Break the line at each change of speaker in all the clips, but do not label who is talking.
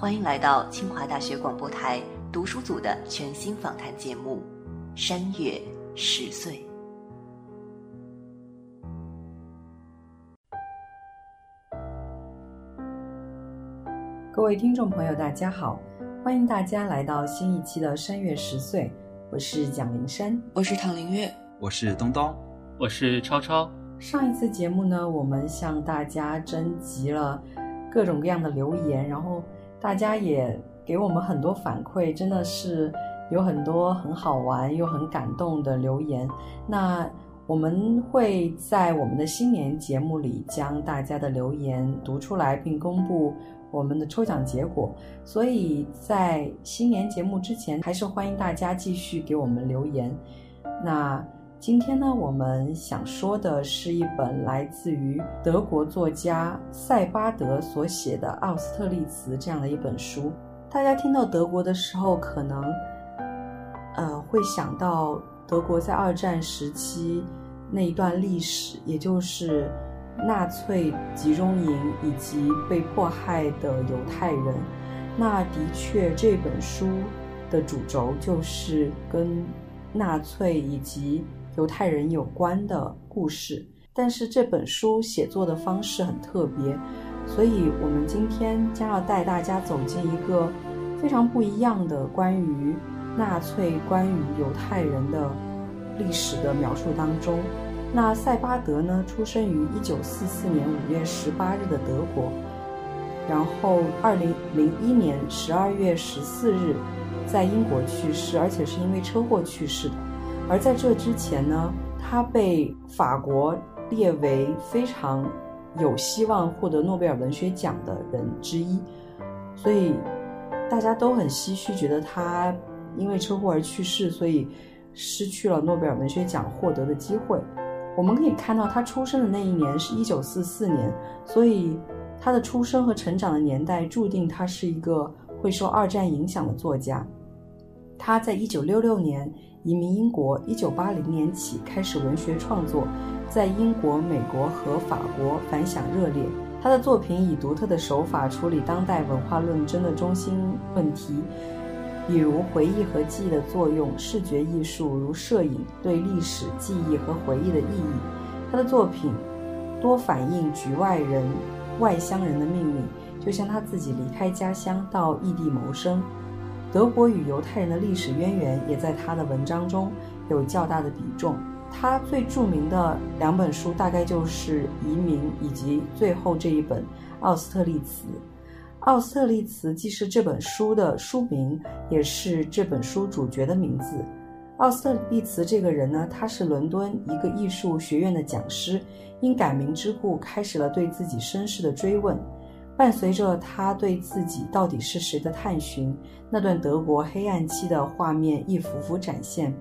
欢迎来到清华大学广播台读书组的全新访谈节目《山月十岁》。
各位听众朋友，大家好，欢迎大家来到新一期的《山月十岁》，我是蒋灵山，
我是唐林月，
我是东东，
我是超超。
上一次节目呢，我们向大家征集了各种各样的留言，然后。大家也给我们很多反馈，真的是有很多很好玩又很感动的留言。那我们会在我们的新年节目里将大家的留言读出来，并公布我们的抽奖结果。所以在新年节目之前，还是欢迎大家继续给我们留言。那。今天呢，我们想说的是一本来自于德国作家塞巴德所写的《奥斯特利茨》这样的一本书。大家听到德国的时候，可能，呃，会想到德国在二战时期那一段历史，也就是纳粹集中营以及被迫害的犹太人。那的确，这本书的主轴就是跟纳粹以及犹太人有关的故事，但是这本书写作的方式很特别，所以我们今天将要带大家走进一个非常不一样的关于纳粹、关于犹太人的历史的描述当中。那塞巴德呢，出生于一九四四年五月十八日的德国，然后二零零一年十二月十四日在英国去世，而且是因为车祸去世的。而在这之前呢，他被法国列为非常有希望获得诺贝尔文学奖的人之一，所以大家都很唏嘘，觉得他因为车祸而去世，所以失去了诺贝尔文学奖获得的机会。我们可以看到，他出生的那一年是一九四四年，所以他的出生和成长的年代注定他是一个会受二战影响的作家。他在一九六六年。移民英国，一九八零年起开始文学创作，在英国、美国和法国反响热烈。他的作品以独特的手法处理当代文化论争的中心问题，比如回忆和记忆的作用、视觉艺术如摄影对历史记忆和回忆的意义。他的作品多反映局外人、外乡人的命运，就像他自己离开家乡到异地谋生。德国与犹太人的历史渊源也在他的文章中有较大的比重。他最著名的两本书大概就是《移民》以及最后这一本《奥斯特利茨》。奥斯特利茨既是这本书的书名，也是这本书主角的名字。奥斯特利茨这个人呢，他是伦敦一个艺术学院的讲师，因改名之故，开始了对自己身世的追问。伴随着他对自己到底是谁的探寻，那段德国黑暗期的画面一幅幅展现，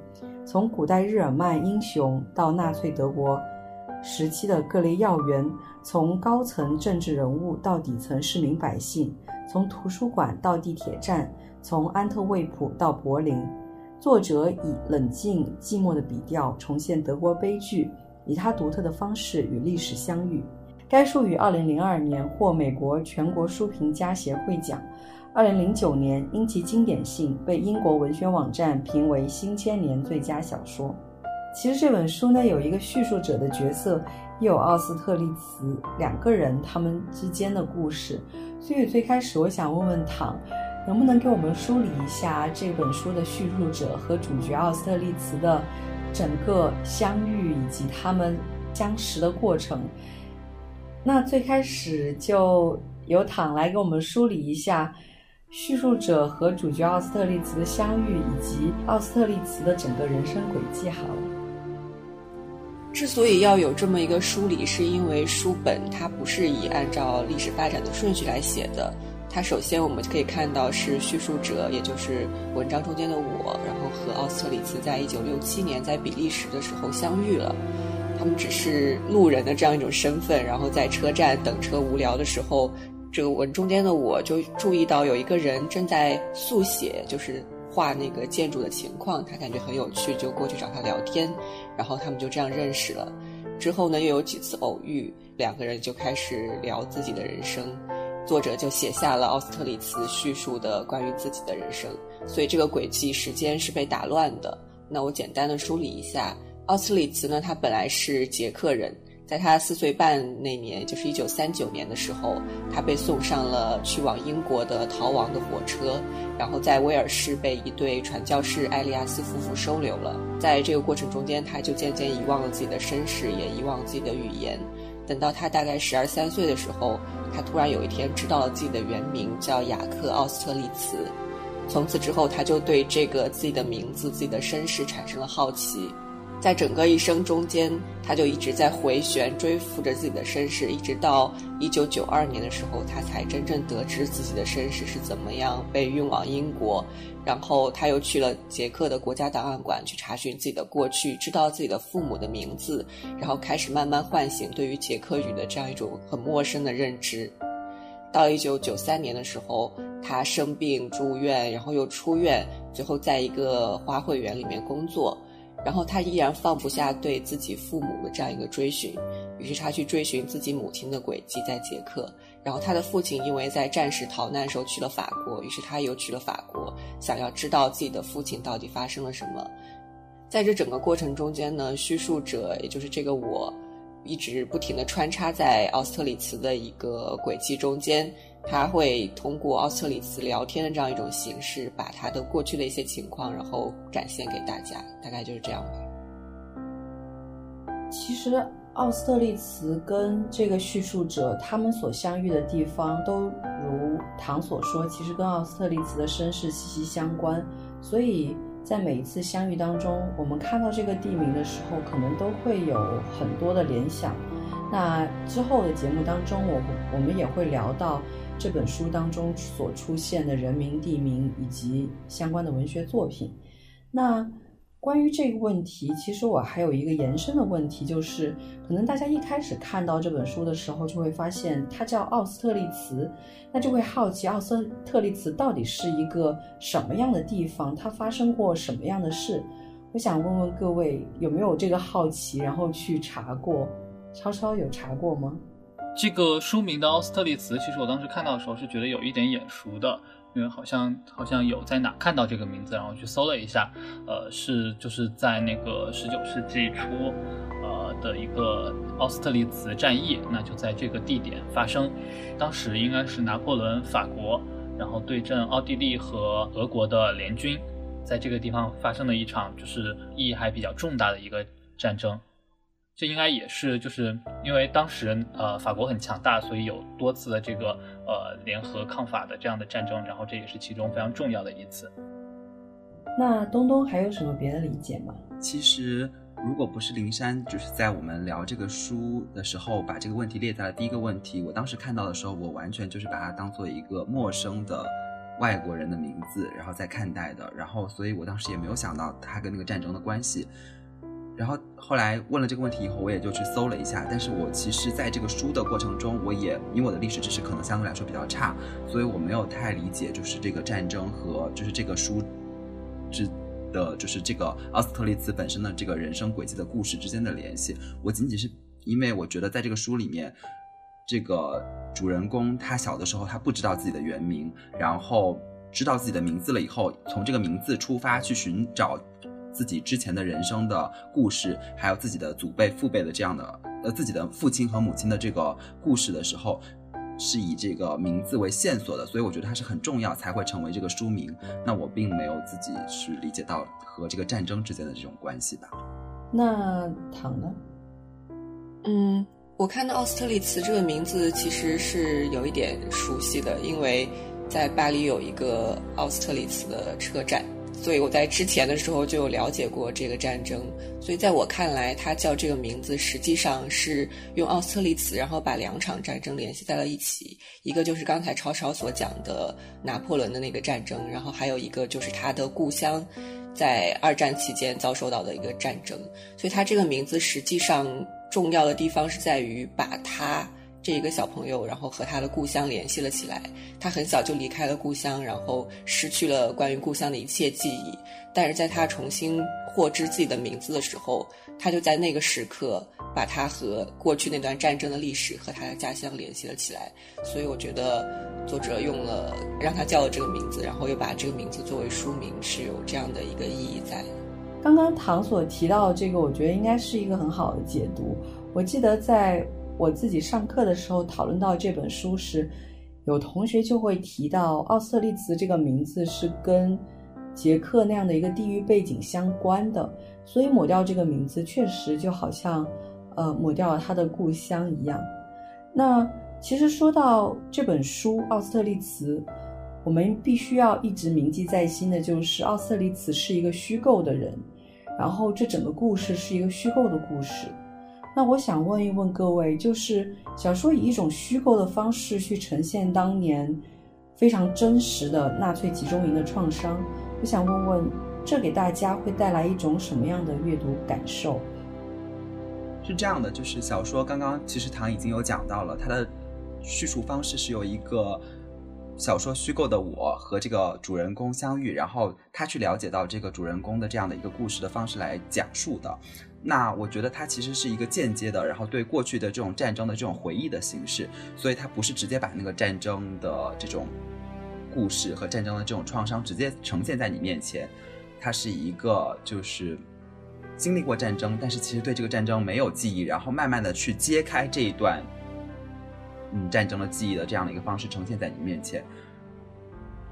从古代日耳曼英雄到纳粹德国时期的各类要员，从高层政治人物到底层市民百姓，从图书馆到地铁站，从安特卫普到柏林，作者以冷静寂寞的笔调重现德国悲剧，以他独特的方式与历史相遇。该书于二零零二年获美国全国书评家协会奖，二零零九年因其经典性被英国文学网站评为新千年最佳小说。其实这本书呢有一个叙述者的角色，又有奥斯特利茨两个人他们之间的故事。所以最开始我想问问唐，能不能给我们梳理一下这本书的叙述者和主角奥斯特利茨的整个相遇以及他们相识的过程？那最开始就由躺来给我们梳理一下叙述者和主角奥斯特利茨的相遇，以及奥斯特利茨的整个人生轨迹。好了，
之所以要有这么一个梳理，是因为书本它不是以按照历史发展的顺序来写的，它首先我们可以看到是叙述者，也就是文章中间的我，然后和奥斯特里茨在一九六七年在比利时的时候相遇了。他们只是路人的这样一种身份，然后在车站等车无聊的时候，这个文中间的我就注意到有一个人正在速写，就是画那个建筑的情况，他感觉很有趣，就过去找他聊天，然后他们就这样认识了。之后呢，又有几次偶遇，两个人就开始聊自己的人生。作者就写下了奥斯特里茨叙述的关于自己的人生，所以这个轨迹时间是被打乱的。那我简单的梳理一下，奥斯里茨呢，他本来是捷克人，在他四岁半那年，就是一九三九年的时候，他被送上了去往英国的逃亡的火车，然后在威尔士被一对传教士艾利亚斯夫妇收留了。在这个过程中间，他就渐渐遗忘了自己的身世，也遗忘自己的语言。等到他大概十二三岁的时候，他突然有一天知道了自己的原名叫雅克·奥斯特利茨。从此之后，他就对这个自己的名字、自己的身世产生了好奇。在整个一生中间，他就一直在回旋追溯着自己的身世，一直到一九九二年的时候，他才真正得知自己的身世是怎么样被运往英国。然后他又去了捷克的国家档案馆去查询自己的过去，知道自己的父母的名字，然后开始慢慢唤醒对于捷克语的这样一种很陌生的认知。到一九九三年的时候，他生病住院，然后又出院，最后在一个花卉园里面工作。然后他依然放不下对自己父母的这样一个追寻，于是他去追寻自己母亲的轨迹在捷克。然后他的父亲因为在战时逃难时候去了法国，于是他又去了法国，想要知道自己的父亲到底发生了什么。在这整个过程中间呢，叙述者也就是这个我，一直不停地穿插在奥斯特里茨的一个轨迹中间。他会通过奥斯特里茨聊天的这样一种形式，把他的过去的一些情况，然后展现给大家，大概就是这样吧。
其实，奥斯特利茨跟这个叙述者他们所相遇的地方，都如唐所说，其实跟奥斯特利茨的身世息息相关。所以在每一次相遇当中，我们看到这个地名的时候，可能都会有很多的联想。那之后的节目当中，我我们也会聊到。这本书当中所出现的人名、地名以及相关的文学作品，那关于这个问题，其实我还有一个延伸的问题，就是可能大家一开始看到这本书的时候，就会发现它叫奥斯特利茨，那就会好奇奥斯特利茨到底是一个什么样的地方，它发生过什么样的事？我想问问各位有没有这个好奇，然后去查过？超超有查过吗？
这个书名的奥斯特利茨，其实我当时看到的时候是觉得有一点眼熟的，因为好像好像有在哪看到这个名字，然后去搜了一下，呃，是就是在那个十九世纪初，呃的一个奥斯特利茨战役，那就在这个地点发生，当时应该是拿破仑法国，然后对阵奥地利和俄国的联军，在这个地方发生了一场就是意义还比较重大的一个战争。这应该也是，就是因为当时呃法国很强大，所以有多次的这个呃联合抗法的这样的战争，然后这也是其中非常重要的一次。
那东东还有什么别的理解吗？
其实如果不是灵山，就是在我们聊这个书的时候，把这个问题列在了第一个问题，我当时看到的时候，我完全就是把它当做一个陌生的外国人的名字，然后再看待的，然后所以我当时也没有想到它跟那个战争的关系。然后后来问了这个问题以后，我也就去搜了一下。但是我其实在这个书的过程中，我也因为我的历史知识可能相对来说比较差，所以我没有太理解，就是这个战争和就是这个书之的，就是这个奥斯特利茨本身的这个人生轨迹的故事之间的联系。我仅仅是因为我觉得在这个书里面，这个主人公他小的时候他不知道自己的原名，然后知道自己的名字了以后，从这个名字出发去寻找。自己之前的人生的故事，还有自己的祖辈、父辈的这样的，呃，自己的父亲和母亲的这个故事的时候，是以这个名字为线索的，所以我觉得它是很重要，才会成为这个书名。那我并没有自己去理解到和这个战争之间的这种关系吧。
那唐呢？
嗯，我看到奥斯特利茨这个名字其实是有一点熟悉的，因为在巴黎有一个奥斯特利茨的车站。所以我在之前的时候就有了解过这个战争，所以在我看来，他叫这个名字实际上是用奥斯特利茨，然后把两场战争联系在了一起。一个就是刚才超超所讲的拿破仑的那个战争，然后还有一个就是他的故乡，在二战期间遭受到的一个战争。所以他这个名字实际上重要的地方是在于把他。这一个小朋友，然后和他的故乡联系了起来。他很小就离开了故乡，然后失去了关于故乡的一切记忆。但是在他重新获知自己的名字的时候，他就在那个时刻把他和过去那段战争的历史和他的家乡联系了起来。所以我觉得作者用了让他叫了这个名字，然后又把这个名字作为书名，是有这样的一个意义在。
刚刚唐所提到这个，我觉得应该是一个很好的解读。我记得在。我自己上课的时候讨论到这本书时，有同学就会提到奥斯特利茨这个名字是跟捷克那样的一个地域背景相关的，所以抹掉这个名字确实就好像，呃，抹掉了他的故乡一样。那其实说到这本书《奥斯特利茨》，我们必须要一直铭记在心的就是奥斯特利茨是一个虚构的人，然后这整个故事是一个虚构的故事。那我想问一问各位，就是小说以一种虚构的方式去呈现当年非常真实的纳粹集中营的创伤，我想问问，这给大家会带来一种什么样的阅读感受？
是这样的，就是小说刚刚其实唐已经有讲到了，它的叙述方式是由一个小说虚构的我和这个主人公相遇，然后他去了解到这个主人公的这样的一个故事的方式来讲述的。那我觉得它其实是一个间接的，然后对过去的这种战争的这种回忆的形式，所以它不是直接把那个战争的这种故事和战争的这种创伤直接呈现在你面前，它是一个就是经历过战争，但是其实对这个战争没有记忆，然后慢慢的去揭开这一段嗯战争的记忆的这样的一个方式呈现在你面前，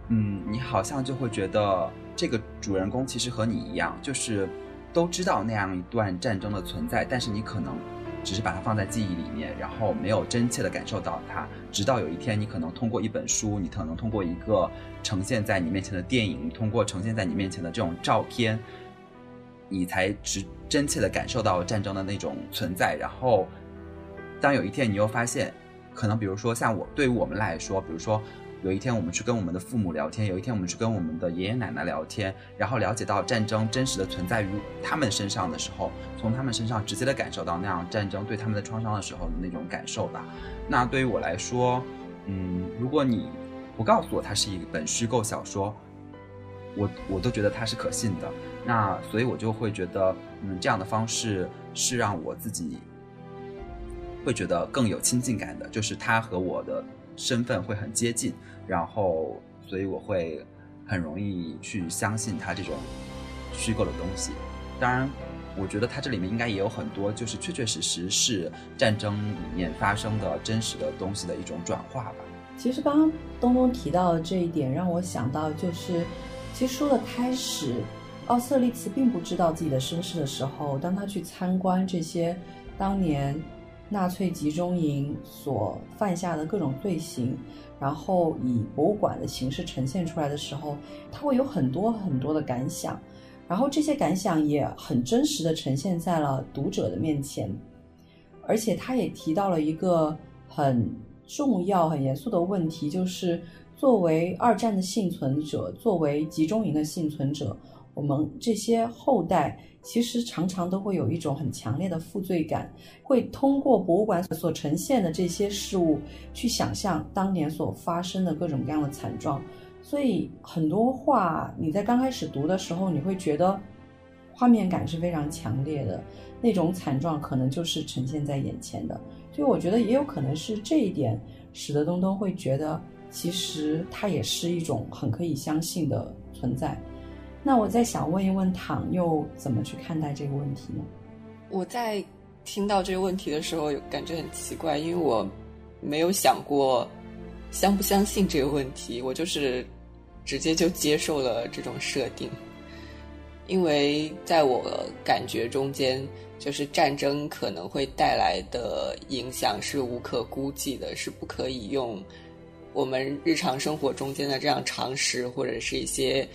嗯，你好像就会觉得这个主人公其实和你一样，就是。都知道那样一段战争的存在，但是你可能只是把它放在记忆里面，然后没有真切的感受到它。直到有一天，你可能通过一本书，你可能通过一个呈现在你面前的电影，通过呈现在你面前的这种照片，你才直真切的感受到战争的那种存在。然后，当有一天你又发现，可能比如说像我，对于我们来说，比如说。有一天，我们去跟我们的父母聊天；有一天，我们去跟我们的爷爷奶奶聊天，然后了解到战争真实的存在于他们身上的时候，从他们身上直接的感受到那样战争对他们的创伤的时候的那种感受吧。那对于我来说，嗯，如果你不告诉我它是一本虚构小说，我我都觉得它是可信的。那所以，我就会觉得，嗯，这样的方式是让我自己会觉得更有亲近感的，就是他和我的。身份会很接近，然后所以我会很容易去相信他这种虚构的东西。当然，我觉得他这里面应该也有很多就是确确实实是战争里面发生的真实的东西的一种转化吧。
其实刚刚东东提到的这一点，让我想到就是，其实书的开始，奥瑟利茨并不知道自己的身世的时候，当他去参观这些当年。纳粹集中营所犯下的各种罪行，然后以博物馆的形式呈现出来的时候，他会有很多很多的感想，然后这些感想也很真实的呈现在了读者的面前，而且他也提到了一个很重要、很严肃的问题，就是作为二战的幸存者，作为集中营的幸存者，我们这些后代。其实常常都会有一种很强烈的负罪感，会通过博物馆所呈现的这些事物去想象当年所发生的各种各样的惨状。所以很多话你在刚开始读的时候，你会觉得画面感是非常强烈的，那种惨状可能就是呈现在眼前的。所以我觉得也有可能是这一点使得东东会觉得，其实它也是一种很可以相信的存在。那我在想问一问唐又怎么去看待这个问题呢？
我在听到这个问题的时候，感觉很奇怪，因为我没有想过相不相信这个问题，我就是直接就接受了这种设定。因为在我感觉中间，就是战争可能会带来的影响是无可估计的，是不可以用我们日常生活中间的这样常识或者是一些。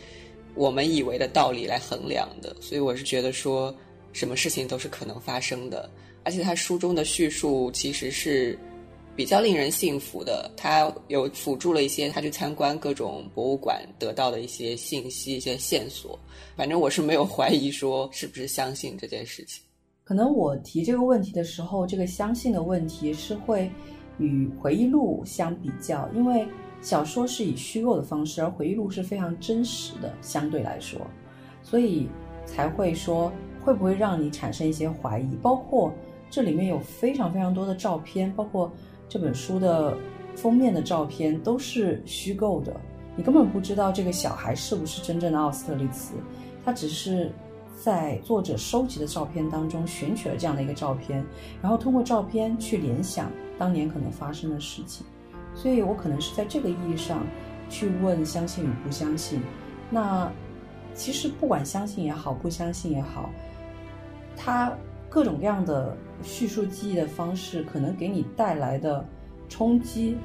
我们以为的道理来衡量的，所以我是觉得说，什么事情都是可能发生的。而且他书中的叙述其实是比较令人信服的，他有辅助了一些他去参观各种博物馆得到的一些信息、一些线索。反正我是没有怀疑说是不是相信这件事情。
可能我提这个问题的时候，这个相信的问题是会与回忆录相比较，因为小说是以虚构的方式，而回忆录是非常真实的，相对来说，所以才会说会不会让你产生一些怀疑。包括这里面有非常非常多的照片，包括这本书的封面的照片都是虚构的，你根本不知道这个小孩是不是真正的奥斯特利茨，他只是。在作者收集的照片当中选取了这样的一个照片，然后通过照片去联想当年可能发生的事情，所以我可能是在这个意义上去问相信与不相信。那其实不管相信也好，不相信也好，它各种各样的叙述记忆的方式，可能给你带来的冲击，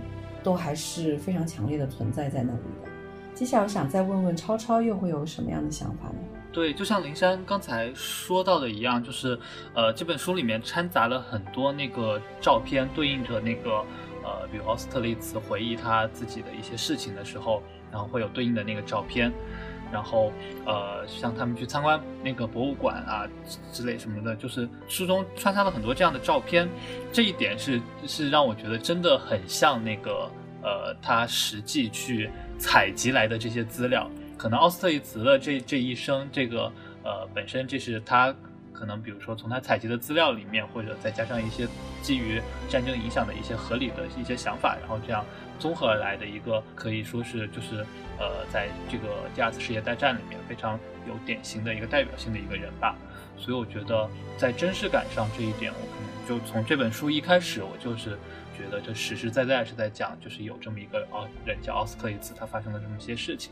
都还是非常强烈的存在在那里的。接下来我想再问问超超，又会有什么样的想法呢？
对，就像灵山刚才说到的一样，就是，呃，这本书里面掺杂了很多那个照片，对应着那个，呃，比如奥斯特利茨回忆他自己的一些事情的时候，然后会有对应的那个照片，然后，呃，像他们去参观那个博物馆啊之类什么的，就是书中穿插了很多这样的照片，这一点是是让我觉得真的很像那个，呃，他实际去采集来的这些资料。可能奥斯特利茨的这这一生，这个呃本身这是他可能比如说从他采集的资料里面，或者再加上一些基于战争影响的一些合理的一些想法，然后这样综合而来的一个可以说是就是呃在这个第二次世界大战里面非常有典型的一个代表性的一个人吧。所以我觉得在真实感上这一点，我可能就从这本书一开始，我就是觉得这实实在在是在讲，就是有这么一个奥人叫奥斯克利茨，他发生了这么一些事情。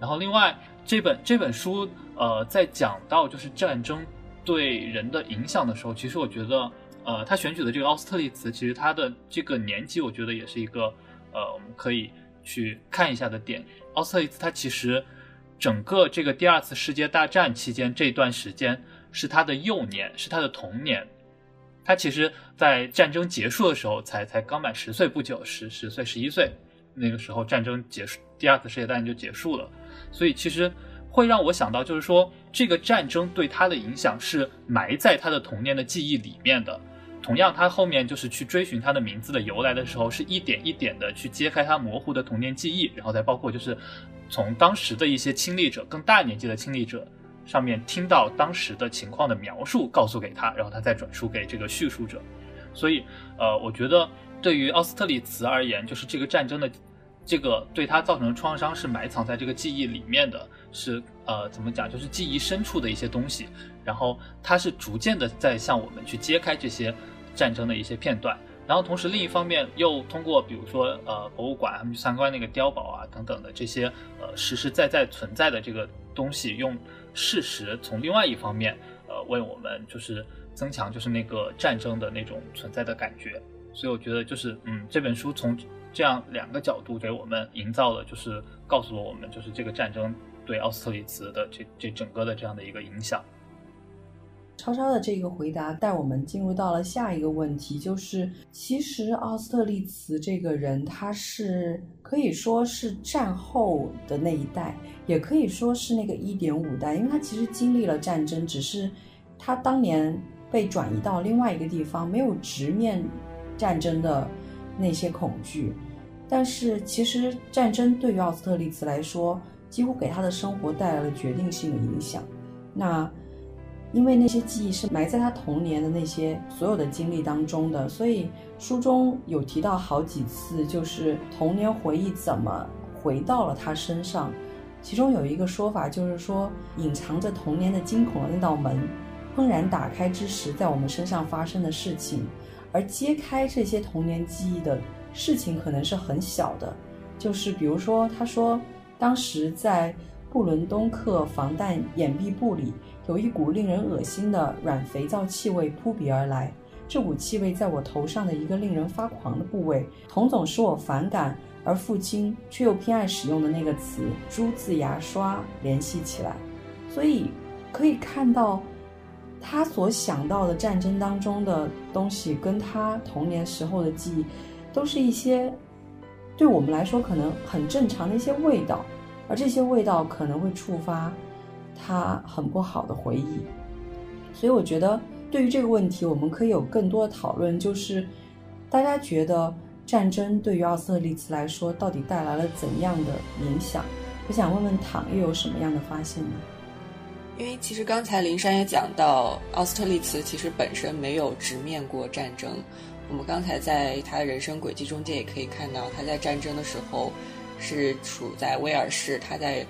然后，另外这本这本书，呃，在讲到就是战争对人的影响的时候，其实我觉得，呃，他选取的这个奥斯特利茨，其实他的这个年纪，我觉得也是一个，呃，我们可以去看一下的点。奥斯特利茨他其实整个这个第二次世界大战期间这段时间是他的幼年，是他的童年。他其实，在战争结束的时候，才才刚满十岁不久，十十岁、十一岁，那个时候战争结束，第二次世界大战就结束了。所以其实会让我想到，就是说这个战争对他的影响是埋在他的童年的记忆里面的。同样，他后面就是去追寻他的名字的由来的时候，是一点一点的去揭开他模糊的童年记忆，然后再包括就是从当时的一些亲历者、更大年纪的亲历者上面听到当时的情况的描述，告诉给他，然后他再转述给这个叙述者。所以，呃，我觉得对于奥斯特里茨而言，就是这个战争的。这个对他造成的创伤是埋藏在这个记忆里面的，是呃怎么讲，就是记忆深处的一些东西。然后他是逐渐的在向我们去揭开这些战争的一些片段。然后同时另一方面又通过比如说呃博物馆他们去参观那个碉堡啊等等的这些呃实实在在存在的这个东西，用事实从另外一方面呃为我们就是增强就是那个战争的那种存在的感觉。所以我觉得就是嗯这本书从。这样两个角度给我们营造了，就是告诉了我们，就是这个战争对奥斯特利茨的这这整个的这样的一个影响。
超超的这个回答带我们进入到了下一个问题，就是其实奥斯特利茨这个人，他是可以说是战后的那一代，也可以说是那个一点五代，因为他其实经历了战争，只是他当年被转移到另外一个地方，没有直面战争的。那些恐惧，但是其实战争对于奥斯特利茨来说，几乎给他的生活带来了决定性的影响。那因为那些记忆是埋在他童年的那些所有的经历当中的，所以书中有提到好几次，就是童年回忆怎么回到了他身上。其中有一个说法就是说，隐藏着童年的惊恐的那道门，怦然打开之时，在我们身上发生的事情。而揭开这些童年记忆的事情可能是很小的，就是比如说，他说当时在布伦东克防弹掩蔽部里有一股令人恶心的软肥皂气味扑鼻而来，这股气味在我头上的一个令人发狂的部位，同总使我反感，而父亲却又偏爱使用的那个词“珠子牙刷”联系起来，所以可以看到。他所想到的战争当中的东西，跟他童年时候的记忆，都是一些对我们来说可能很正常的一些味道，而这些味道可能会触发他很不好的回忆。所以我觉得，对于这个问题，我们可以有更多的讨论，就是大家觉得战争对于奥斯特利茨来说，到底带来了怎样的影响？我想问问唐，又有什么样的发现呢？
因为其实刚才林珊也讲到，奥斯特利茨其实本身没有直面过战争。我们刚才在他的人生轨迹中间也可以看到，他在战争的时候是处在威尔士，他在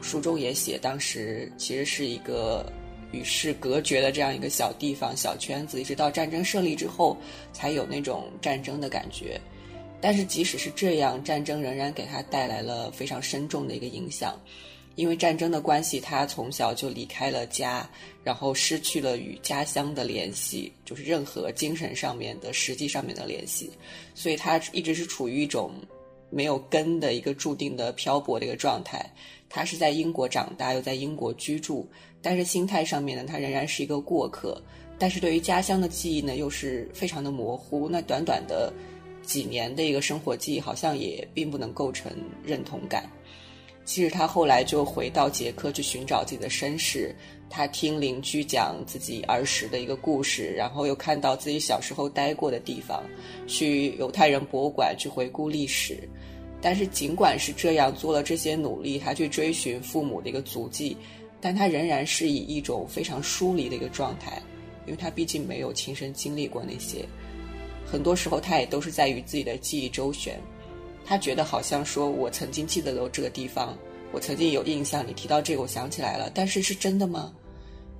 书中也写，当时其实是一个。与世隔绝的这样一个小地方、小圈子，一直到战争胜利之后，才有那种战争的感觉。但是即使是这样，战争仍然给他带来了非常深重的一个影响。因为战争的关系，他从小就离开了家，然后失去了与家乡的联系，就是任何精神上面的、实际上面的联系。所以他一直是处于一种没有根的一个注定的漂泊的一个状态。他是在英国长大，又在英国居住。但是心态上面呢，他仍然是一个过客。但是对于家乡的记忆呢，又是非常的模糊。那短短的几年的一个生活记忆，好像也并不能构成认同感。其实他后来就回到捷克去寻找自己的身世。他听邻居讲自己儿时的一个故事，然后又看到自己小时候待过的地方，去犹太人博物馆去回顾历史。但是尽管是这样，做了这些努力，他去追寻父母的一个足迹。但他仍然是以一种非常疏离的一个状态，因为他毕竟没有亲身经历过那些。很多时候，他也都是在于自己的记忆周旋。他觉得好像说：“我曾经记得有这个地方，我曾经有印象，你提到这个，我想起来了。”但是是真的吗？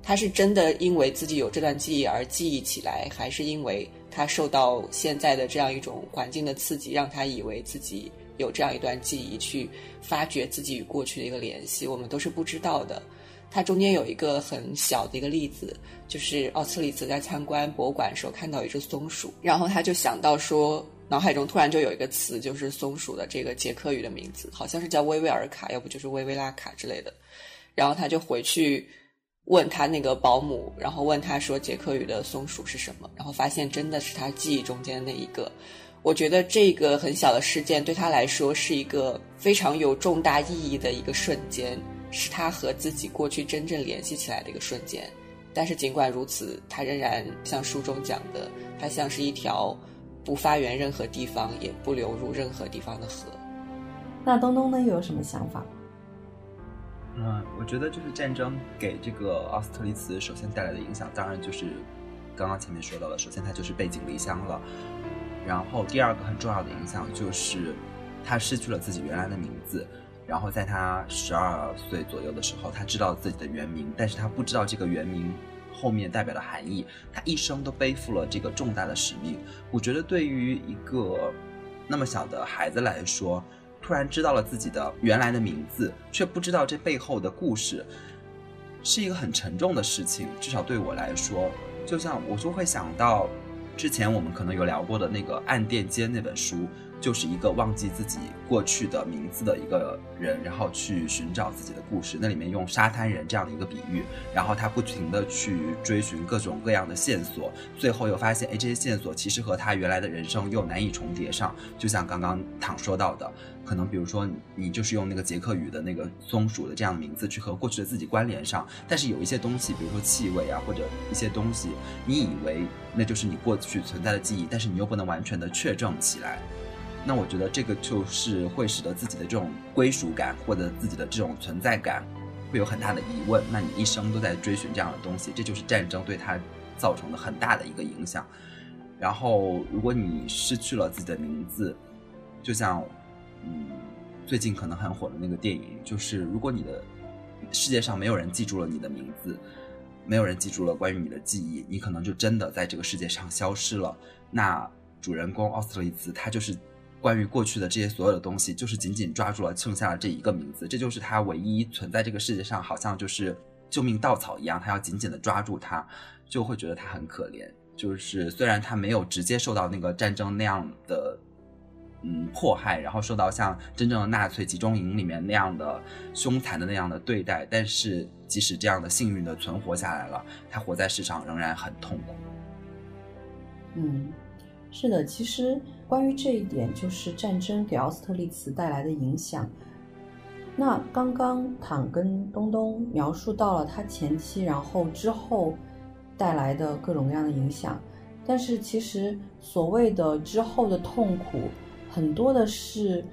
他是真的因为自己有这段记忆而记忆起来，还是因为他受到现在的这样一种环境的刺激，让他以为自己有这样一段记忆，去发掘自己与过去的一个联系？我们都是不知道的。他中间有一个很小的一个例子，就是奥斯特利茨在参观博物馆的时候看到一只松鼠，然后他就想到说，脑海中突然就有一个词，就是松鼠的这个捷克语的名字，好像是叫威威尔卡，要不就是威威拉卡之类的。然后他就回去问他那个保姆，然后问他说捷克语的松鼠是什么，然后发现真的是他记忆中间的那一个。我觉得这个很小的事件对他来说是一个非常有重大意义的一个瞬间。是他和自己过去真正联系起来的一个瞬间，但是尽管如此，他仍然像书中讲的，他像是一条不发源任何地方也不流入任何地方的河。
那东东呢，又有什么想法？
嗯，我觉得就是战争给这个奥斯特利茨首先带来的影响，当然就是刚刚前面说到了，首先他就是背井离乡了，然后第二个很重要的影响就是他失去了自己原来的名字。然后在他十二岁左右的时候，他知道自己的原名，但是他不知道这个原名后面代表的含义。他一生都背负了这个重大的使命。我觉得对于一个那么小的孩子来说，突然知道了自己的原来的名字，却不知道这背后的故事，是一个很沉重的事情。至少对我来说，就像我就会想到之前我们可能有聊过的那个《暗电间》那本书。就是一个忘记自己过去的名字的一个人，然后去寻找自己的故事。那里面用沙滩人这样的一个比喻，然后他不停的去追寻各种各样的线索，最后又发现，哎，这些线索其实和他原来的人生又难以重叠上。就像刚刚躺说到的，可能比如说你就是用那个捷克语的那个松鼠的这样的名字去和过去的自己关联上，但是有一些东西，比如说气味啊，或者一些东西，你以为那就是你过去存在的记忆，但是你又不能完全的确证起来。那我觉得这个就是会使得自己的这种归属感或者自己的这种存在感会有很大的疑问。那你一生都在追寻这样的东西，这就是战争对他造成的很大的一个影响。然后，如果你失去了自己的名字，就像嗯最近可能很火的那个电影，就是如果你的世界上没有人记住了你的名字，没有人记住了关于你的记忆，你可能就真的在这个世界上消失了。那主人公奥斯特利茨他就是。关于过去的这些所有的东西，就是紧紧抓住了剩下的这一个名字，这就是他唯一存在这个世界上，好像就是救命稻草一样，他要紧紧的抓住它，就会觉得他很可怜。就是虽然他没有直接受到那个战争那样的嗯迫害，然后受到像真正的纳粹集中营里面那样的凶残的那样的对待，但是即使这样的幸运的存活下来了，他活在世上仍然很痛苦。
嗯，是的，其实关于这一点，就是战争给奥斯特利茨带来的影响。那刚刚躺跟东东描述到了他前期，然后之后带来的各种各样的影响，但是其实所谓的之后的痛苦，很多的是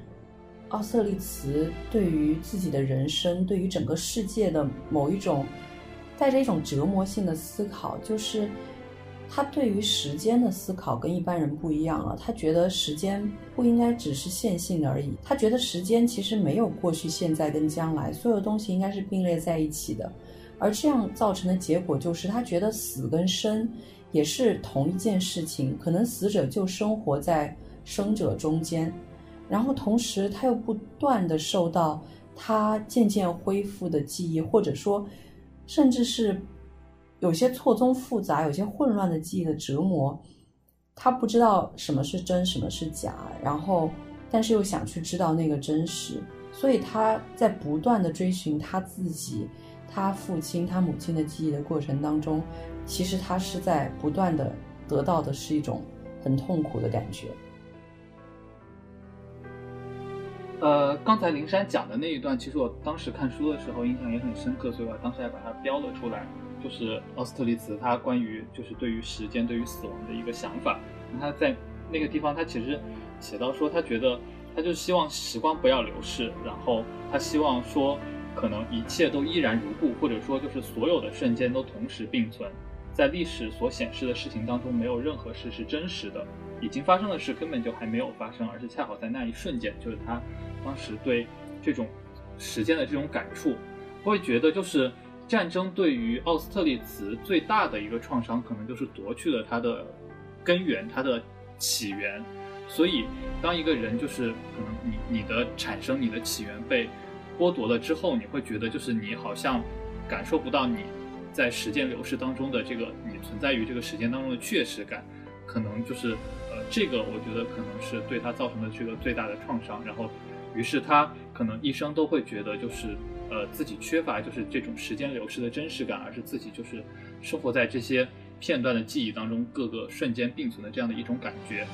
奥斯特利茨对于自己的人生，对于整个世界的某一种带着一种折磨性的思考，就是。他对于时间的思考跟一般人不一样了。他觉得时间不应该只是线性的而已。他觉得时间其实没有过去、现在跟将来，所有东西应该是并列在一起的。而这样造成的结果就是，他觉得死跟生也是同一件事情。可能死者就生活在生者中间，然后同时他又不断的受到他渐渐恢复的记忆，或者说，甚至是。有些错综复杂、有些混乱的记忆的折磨，他不知道什么是真，什么是假，然后，但是又想去知道那个真实，所以他在不断的追寻他自己、他父亲、他母亲的记忆的过程当中，其实他是在不断的得到的是一种很痛苦的感觉。
呃，刚才灵山讲的那一段，其实我当时看书的时候印象也很深刻，所以我当时还把它标了出来。就是奥斯特利茨他关于就是对于时间对于死亡的一个想法，他在那个地方他其实写到说他觉得他就希望时光不要流逝，然后他希望说可能一切都依然如故，或者说就是所有的瞬间都同时并存，在历史所显示的事情当中没有任何事是真实的，已经发生的事根本就还没有发生，而是恰好在那一瞬间，就是他当时对这种时间的这种感触，会觉得就是。战争对于奥斯特利茨最大的一个创伤，可能就是夺去了他的根源，他的起源。所以，当一个人就是可能你你的产生、你的起源被剥夺了之后，你会觉得就是你好像感受不到你在时间流逝当中的这个你存在于这个时间当中的确实感，可能就是呃这个我觉得可能是对他造成的这个最大的创伤。然后，于是他可能一生都会觉得就是。呃，自己缺乏就是这种时间流逝的真实感，而是自己就是生活在这些片段的记忆当中，各个瞬间并存的这样的一种感觉。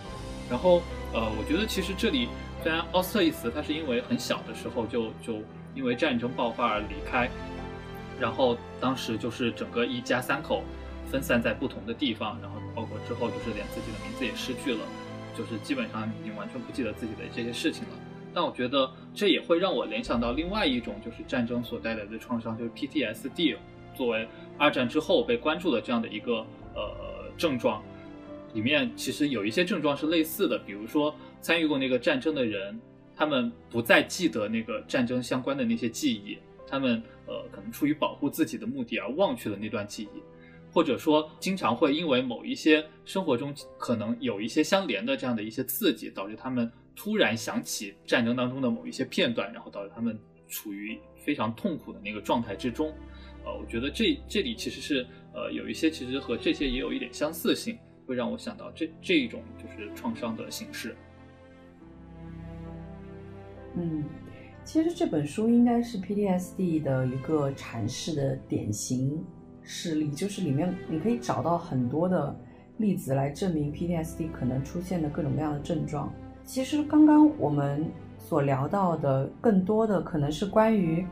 然后，呃，我觉得其实这里虽然奥斯特一词他是因为很小的时候就就因为战争爆发而离开，然后当时就是整个一家三口分散在不同的地方，然后包括之后就是连自己的名字也失去了，就是基本上已经完全不记得自己的这些事情了。但我觉得这也会让我联想到另外一种，就是战争所带来的创伤，就是 PTSD，作为二战之后被关注的这样的一个呃症状，里面其实有一些症状是类似的，比如说参与过那个战争的人，他们不再记得那个战争相关的那些记忆，他们呃可能出于保护自己的目的而忘却了那段记忆，或者说经常会因为某一些生活中可能有一些相连的这样的一些刺激，导致他们。突然想起战争当中的某一些片段，然后导致他们处于非常痛苦的那个状态之中。呃，我觉得这这里其实是呃有一些其实和这些也有一点相似性，会让我想到这这一种就是创伤的形式。
嗯，其实这本书应该是 PTSD 的一个阐释的典型事例，就是里面你可以找到很多的例子来证明 PTSD 可能出现的各种各样的症状。其实刚刚我们所聊到的，更多的可能是关于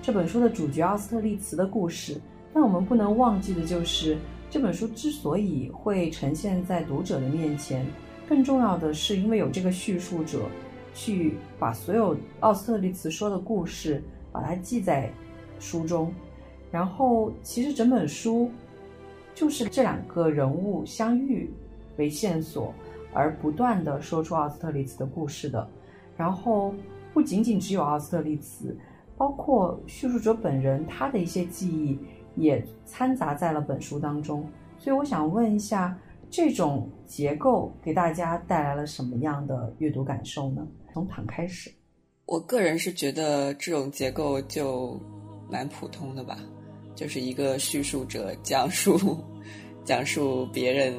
这本书的主角奥斯特利茨的故事。但我们不能忘记的就是，这本书之所以会呈现在读者的面前，更重要的是因为有这个叙述者，去把所有奥斯特利茨说的故事把它记在书中。然后，其实整本书就是这两个人物相遇为线索。而不断的说出奥斯特利茨的故事的，然后不仅仅只有奥斯特利茨，包括叙述者本人他的一些记忆也掺杂在了本书当中。所以我想问一下，这种结构给大家带来了什么样的阅读感受呢？从躺开始，
我个人是觉得这种结构就蛮普通的吧，就是一个叙述者讲述讲述别人。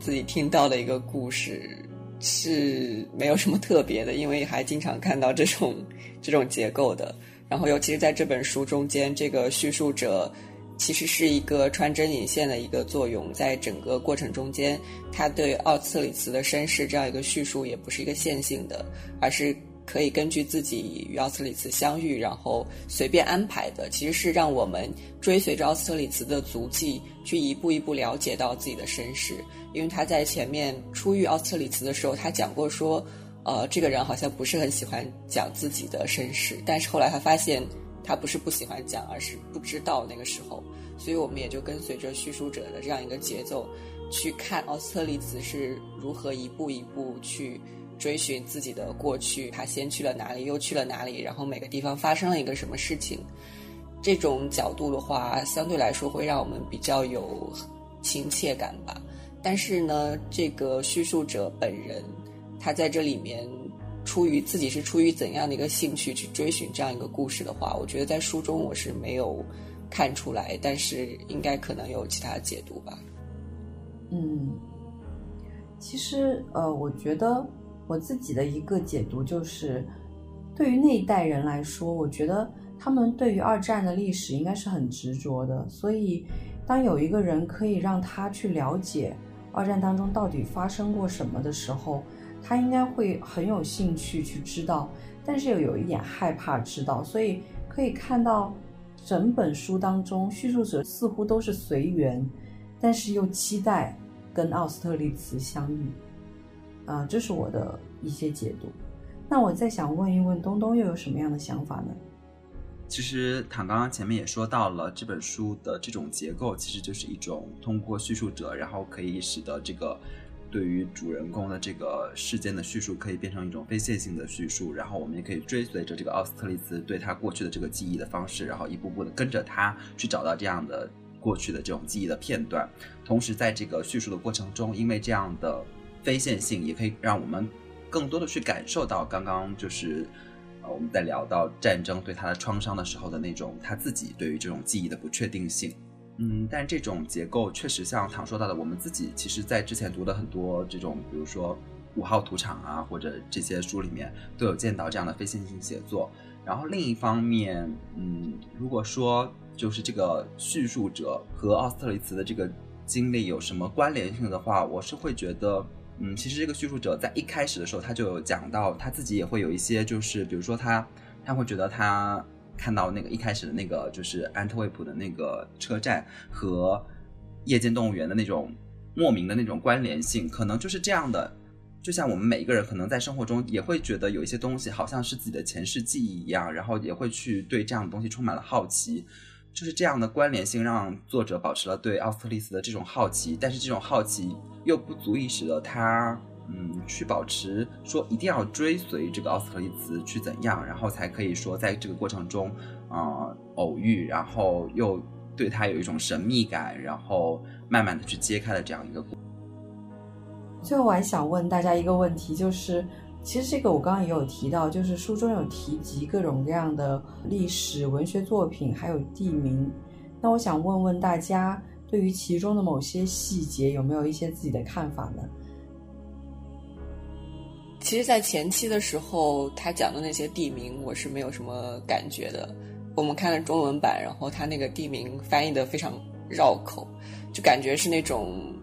自己听到的一个故事，是没有什么特别的，因为还经常看到这种 这种结构的。然后，尤其是在这本书中间，这个叙述者其实是一个穿针引线的一个作用，在整个过程中间，他对奥特里茨的身世这样一个叙述也不是一个线性的，而是可以根据自己与奥斯特里茨相遇，然后随便安排的。其实是让我们追随着奥斯特里茨的足迹，去一步一步了解到自己的身世。因为他在前面初遇奥斯特里茨的时候，他讲过说。呃，这个人好像不是很喜欢讲自己的身世，但是后来他发现他不是不喜欢讲，而是不知道那个时候，所以我们也就跟随着叙述者的这样一个节奏，去看奥斯特里茨是如何一步一步去追寻自己的过去，他先去了哪里，又去了哪里，然后每个地方发生了一个什么事情。这种角度的话，相对来说会让我们比较有亲切感吧。但是呢，这个叙述者本人。他在这里面，出于自己是出于怎样的一个兴趣去追寻这样一个故事的话，我觉得在书中我是没有看出来，但是应该可能有其他解读吧。
嗯，其实呃，我觉得我自己的一个解读就是，对于那一代人来说，我觉得他们对于二战的历史应该是很执着的，所以当有一个人可以让他去了解二战当中到底发生过什么的时候。他应该会很有兴趣去知道，但是又有一点害怕知道，所以可以看到整本书当中，叙述者似乎都是随缘，但是又期待跟奥斯特利茨相遇。啊，这是我的一些解读。那我再想问一问东东，又有什么样的想法呢？
其实唐刚刚前面也说到了，这本书的这种结构其实就是一种通过叙述者，然后可以使得这个。对于主人公的这个事件的叙述，可以变成一种非线性的叙述，然后我们也可以追随着这个奥斯特利茨对他过去的这个记忆的方式，然后一步步的跟着他去找到这样的过去的这种记忆的片段。同时，在这个叙述的过程中，因为这样的非线性，也可以让我们更多的去感受到刚刚就是呃我们在聊到战争对他的创伤的时候的那种他自己对于这种记忆的不确定性。嗯，但这种结构确实像唐说到的，我们自己其实，在之前读的很多这种，比如说五号土场啊，或者这些书里面，都有见到这样的非线性写作。然后另一方面，嗯，如果说就是这个叙述者和奥斯特里茨的这个经历有什么关联性的话，我是会觉得，嗯，其实这个叙述者在一开始的时候，他就讲到他自己也会有一些，就是比如说他他会觉得他。看到那个一开始的那个就是安特卫普的那个车站和夜间动物园的那种莫名的那种关联性，可能就是这样的。就像我们每一个人可能在生活中也会觉得有一些东西好像是自己的前世记忆一样，然后也会去对这样的东西充满了好奇。就是这样的关联性让作者保持了对奥斯特利斯的这种好奇，但是这种好奇又不足以使得他。嗯，去保持说一定要追随这个奥斯特利茨去怎样，然后才可以说在这个过程中，啊偶遇，然后又对他有一种神秘感，然后慢慢的去揭开了这样一个。
最后我还想问大家一个问题，就是其实这个我刚刚也有提到，就是书中有提及各种各样的历史文学作品，还有地名。那我想问问大家，对于其中的某些细节，有没有一些自己的看法呢？
其实，在前期的时候，他讲的那些地名，我是没有什么感觉的。我们看了中文版，然后他那个地名翻译的非常绕口，就感觉是那种。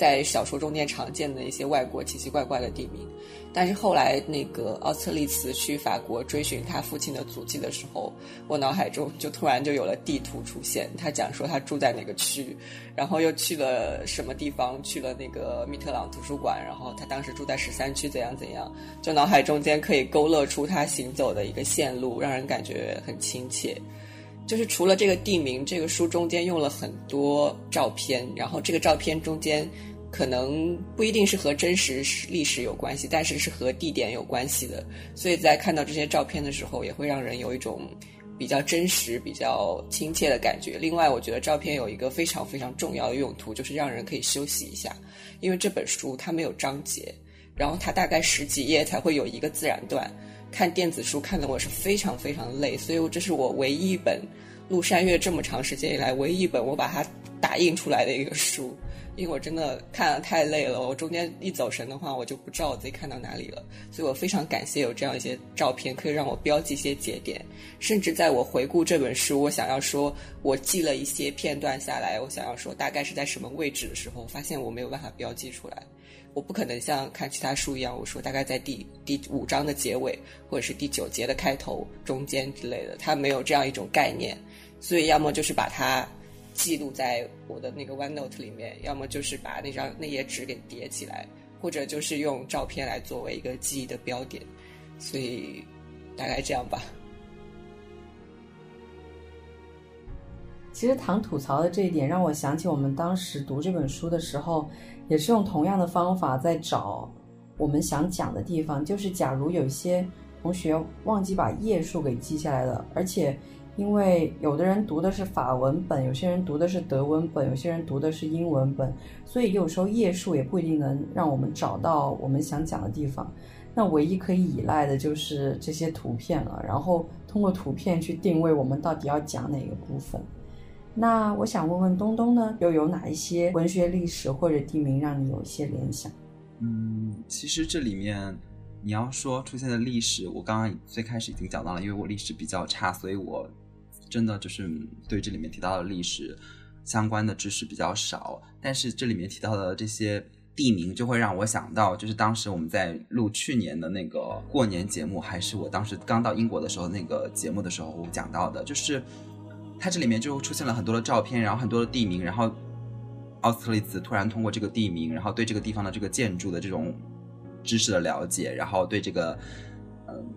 在小说中间常见的一些外国奇奇怪怪的地名，但是后来那个奥斯特利茨去法国追寻他父亲的足迹的时候，我脑海中就突然就有了地图出现。他讲说他住在哪个区，然后又去了什么地方，去了那个密特朗图书馆，然后他当时住在十三区，怎样怎样，就脑海中间可以勾勒出他行走的一个线路，让人感觉很亲切。就是除了这个地名，这个书中间用了很多照片，然后这个照片中间。可能不一定是和真实历史有关系，但是是和地点有关系的。所以在看到这些照片的时候，也会让人有一种比较真实、比较亲切的感觉。另外，我觉得照片有一个非常非常重要的用途，就是让人可以休息一下。因为这本书它没有章节，然后它大概十几页才会有一个自然段。看电子书看的我是非常非常累，所以这是我唯一一本《陆山月》这么长时间以来唯一一本我把它。打印出来的一个书。因为我真的看了太累了，我中间一走神的话，我就不知道我自己看到哪里了。所以我非常感谢有这样一些照片，可以让我标记一些节点。甚至在我回顾这本书，我想要说我记了一些片段下来，我想要说大概是在什么位置的时候，发现我没有办法标记出来。我不可能像看其他书一样，我说大概在第第五章的结尾，或者是第九节的开头、中间之类的，它没有这样一种概念。所以要么就是把它。记录在我的那个 OneNote 里面，要么就是把那张那页纸给叠起来，或者就是用照片来作为一个记忆的标点，所以大概这样吧。
其实唐吐槽的这一点让我想起我们当时读这本书的时候，也是用同样的方法在找我们想讲的地方。就是假如有些同学忘记把页数给记下来了，而且。因为有的人读的是法文本，有些人读的是德文本，有些人读的是英文本，所以有时候页数也不一定能让我们找到我们想讲的地方。那唯一可以依赖的就是这些图片了，然后通过图片去定位我们到底要讲哪个部分。那我想问问东东呢，又有哪一些文学历史或者地名让你有一些联想？
嗯，其实这里面你要说出现的历史，我刚刚最开始已经讲到了，因为我历史比较差，所以我。真的就是对这里面提到的历史相关的知识比较少，但是这里面提到的这些地名就会让我想到，就是当时我们在录去年的那个过年节目，还是我当时刚到英国的时候那个节目的时候我讲到的，就是它这里面就出现了很多的照片，然后很多的地名，然后奥斯特利茨突然通过这个地名，然后对这个地方的这个建筑的这种知识的了解，然后对这个。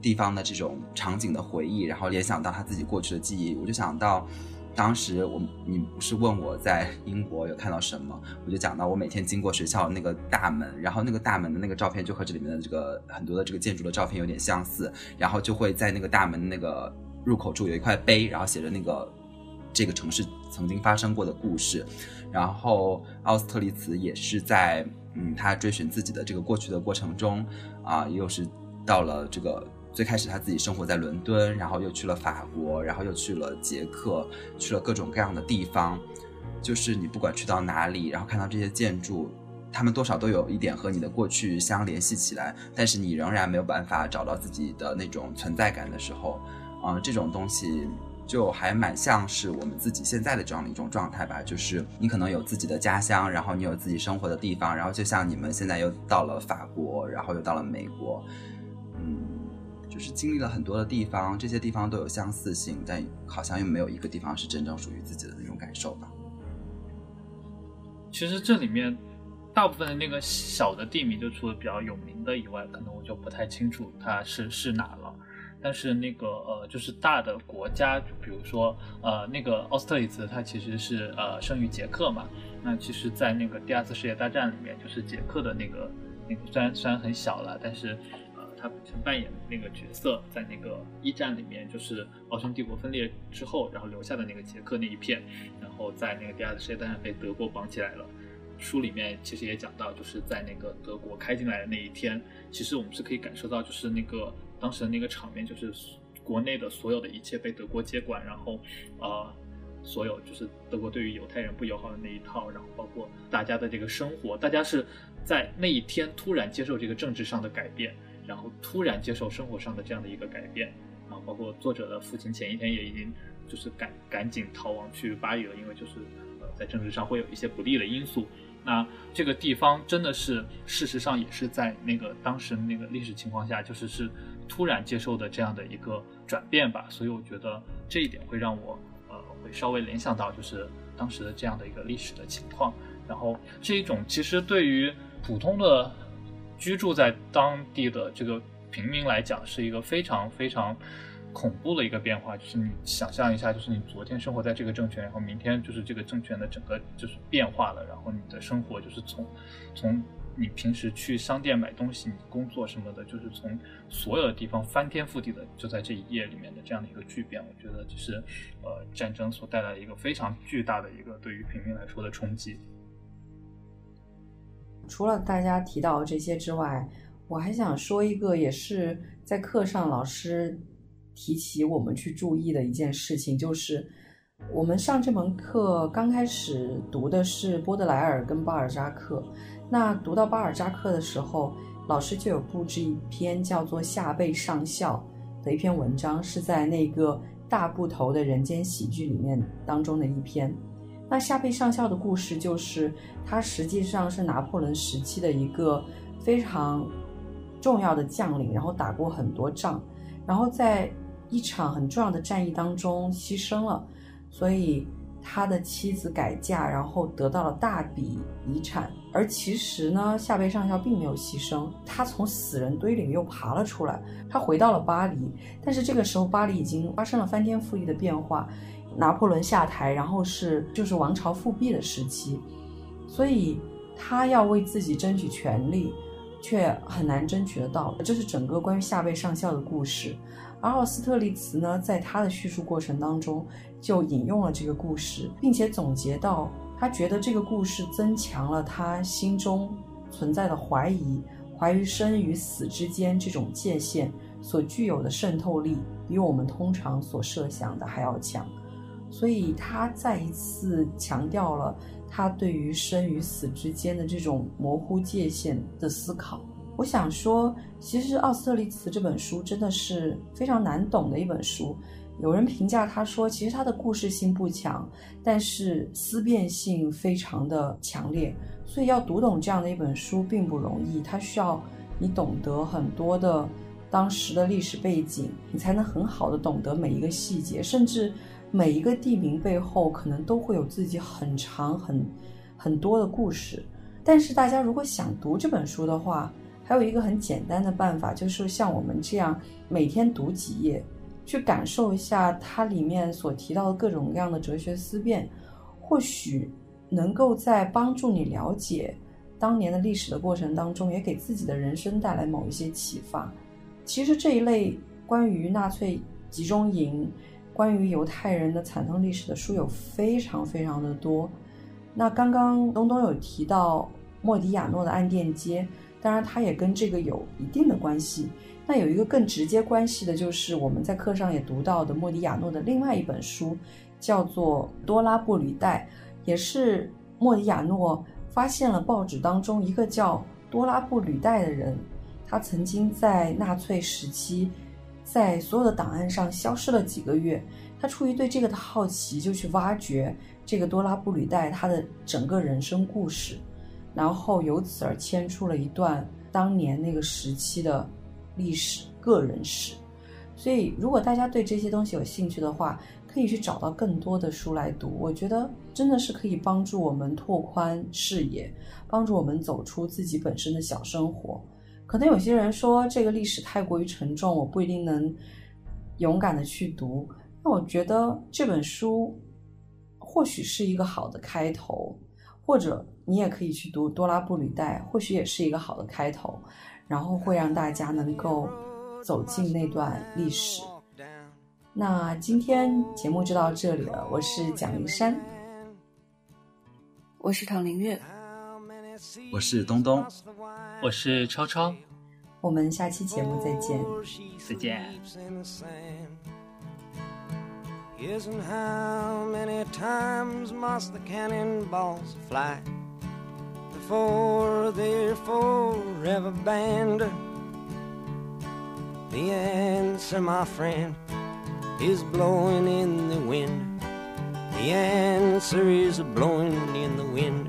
地方的这种场景的回忆，然后联想到他自己过去的记忆，我就想到，当时我你不是问我在英国有看到什么，我就讲到我每天经过学校那个大门，然后那个大门的那个照片就和这里面的这个很多的这个建筑的照片有点相似，然后就会在那个大门那个入口处有一块碑，然后写着那个这个城市曾经发生过的故事，然后奥斯特利茨也是在嗯他追寻自己的这个过去的过程中啊，又是。到了这个最开始，他自己生活在伦敦，然后又去了法国，然后又去了捷克，去了各种各样的地方。就是你不管去到哪里，然后看到这些建筑，他们多少都有一点和你的过去相联系起来，但是你仍然没有办法找到自己的那种存在感的时候，啊，这种东西就还蛮像是我们自己现在的这样的一种状态吧。就是你可能有自己的家乡，然后你有自己生活的地方，然后就像你们现在又到了法国，然后又到了美国。就是经历了很多的地方，这些地方都有相似性，但好像又没有一个地方是真正属于自己的那种感受吧。
其实这里面大部分的那个小的地名，就除了比较有名的以外，可能我就不太清楚它是是哪了。但是那个呃，就是大的国家，就比如说呃，那个奥斯特里茨，它其实是呃生于捷克嘛。那其实，在那个第二次世界大战里面，就是捷克的那个那个虽然虽然很小了，但是。他本身扮演的那个角色，在那个一战里面，就是奥匈帝国分裂之后，然后留下的那个捷克那一片，然后在那个第二次世界大战被德国绑起来了。书里面其实也讲到，就是在那个德国开进来的那一天，其实我们是可以感受到，就是那个当时的那个场面，就是国内的所有的一切被德国接管，然后呃，所有就是德国对于犹太人不友好的那一套，然后包括大家的这个生活，大家是在那一天突然接受这个政治上的改变。然后突然接受生活上的这样的一个改变，啊，包括作者的父亲前一天也已经就是赶赶紧逃亡去巴黎了，因为就是呃在政治上会有一些不利的因素。那这个地方真的是事实上也是在那个当时那个历史情况下，就是是突然接受的这样的一个转变吧。所以我觉得这一点会让我呃会稍微联想到就是当时的这样的一个历史的情况。然后这一种其实对于普通的。居住在当地的这个平民来讲，是一个非常非常恐怖的一个变化。就是你想象一下，就是你昨天生活在这个政权，然后明天就是这个政权的整个就是变化了，然后你的生活就是从从你平时去商店买东西、你工作什么的，就是从所有的地方翻天覆地的就在这一页里面的这样的一个巨变。我觉得这是呃战争所带来的一个非常巨大的一个对于平民来说的冲击。
除了大家提到这些之外，我还想说一个，也是在课上老师提起我们去注意的一件事情，就是，我们上这门课刚开始读的是波德莱尔跟巴尔扎克，那读到巴尔扎克的时候，老师就有布置一篇叫做《下辈上校》的一篇文章，是在那个大部头的人间喜剧里面当中的一篇。那夏贝上校的故事就是，他实际上是拿破仑时期的一个非常重要的将领，然后打过很多仗，然后在一场很重要的战役当中牺牲了。所以他的妻子改嫁，然后得到了大笔遗产。而其实呢，夏贝上校并没有牺牲，他从死人堆里面又爬了出来。他回到了巴黎，但是这个时候巴黎已经发生了翻天覆地的变化，拿破仑下台，然后是就是王朝复辟的时期。所以他要为自己争取权利，却很难争取得到。这是整个关于夏贝上校的故事。而奥斯特利茨呢，在他的叙述过程当中，就引用了这个故事，并且总结到，他觉得这个故事增强了他心中存在的怀疑，怀疑生与死之间这种界限所具有的渗透力，比我们通常所设想的还要强。所以他再一次强调了他对于生与死之间的这种模糊界限的思考。我想说，其实奥斯特利茨这本书真的是非常难懂的一本书。有人评价他说，其实他的故事性不强，但是思辨性非常的强烈。所以要读懂这样的一本书并不容易，它需要你懂得很多的当时的历史背景，你才能很好的懂得每一个细节，甚至每一个地名背后可能都会有自己很长很很多的故事。但是大家如果想读这本书的话，还有一个很简单的办法，就是像我们这样每天读几页，去感受一下它里面所提到的各种各样的哲学思辨，或许能够在帮助你了解当年的历史的过程当中，也给自己的人生带来某一些启发。其实这一类关于纳粹集中营、关于犹太人的惨痛历史的书有非常非常的多。那刚刚东东有提到莫迪亚诺的《暗电街》。当然，它也跟这个有一定的关系。那有一个更直接关系的，就是我们在课上也读到的莫迪亚诺的另外一本书，叫做《多拉布履带》，也是莫迪亚诺发现了报纸当中一个叫多拉布履带的人，他曾经在纳粹时期在所有的档案上消失了几个月。他出于对这个的好奇，就去挖掘这个多拉布吕代他的整个人生故事。然后由此而牵出了一段当年那个时期的历史个人史，所以如果大家对这些东西有兴趣的话，可以去找到更多的书来读。我觉得真的是可以帮助我们拓宽视野，帮助我们走出自己本身的小生活。可能有些人说这个历史太过于沉重，我不一定能勇敢的去读。那我觉得这本书或许是一个好的开头。或者你也可以去读《多拉布吕代》，或许也是一个好的开头，然后会让大家能够走进那段历史。那今天节目就到这里了，我是蒋灵山，
我是唐林月，
我是东东，
我是超超，
我们下期节目再见，
再见。
Isn't how many times must the cannonballs fly before they're forever banned? The answer, my friend, is blowing in the wind. The answer is blowing in the wind.